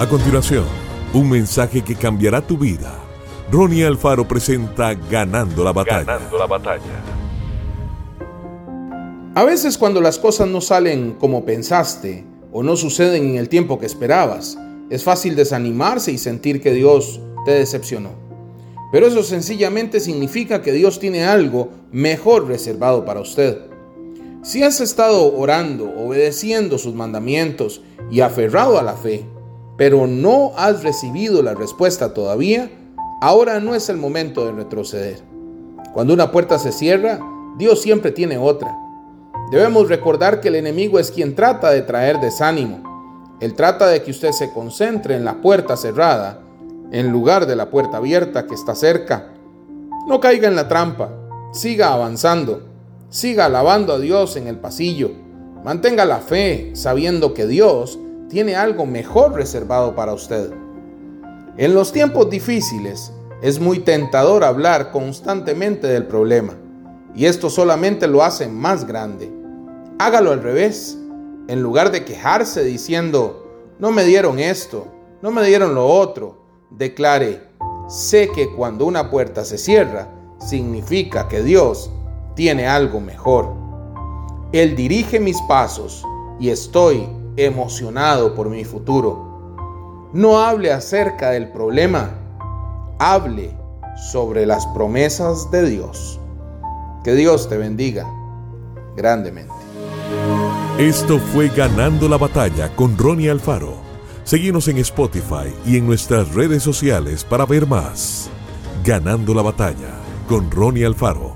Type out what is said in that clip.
A continuación, un mensaje que cambiará tu vida. Ronnie Alfaro presenta Ganando la batalla. Ganando la batalla. A veces cuando las cosas no salen como pensaste o no suceden en el tiempo que esperabas, es fácil desanimarse y sentir que Dios te decepcionó. Pero eso sencillamente significa que Dios tiene algo mejor reservado para usted. Si has estado orando, obedeciendo sus mandamientos y aferrado a la fe, pero no has recibido la respuesta todavía, ahora no es el momento de retroceder. Cuando una puerta se cierra, Dios siempre tiene otra. Debemos recordar que el enemigo es quien trata de traer desánimo. Él trata de que usted se concentre en la puerta cerrada en lugar de la puerta abierta que está cerca. No caiga en la trampa, siga avanzando, siga alabando a Dios en el pasillo. Mantenga la fe sabiendo que Dios tiene algo mejor reservado para usted. En los tiempos difíciles es muy tentador hablar constantemente del problema y esto solamente lo hace más grande. Hágalo al revés. En lugar de quejarse diciendo, no me dieron esto, no me dieron lo otro, declare, sé que cuando una puerta se cierra, significa que Dios tiene algo mejor. Él dirige mis pasos y estoy emocionado por mi futuro. No hable acerca del problema, hable sobre las promesas de Dios. Que Dios te bendiga grandemente. Esto fue Ganando la Batalla con Ronnie Alfaro. Seguimos en Spotify y en nuestras redes sociales para ver más. Ganando la Batalla con Ronnie Alfaro.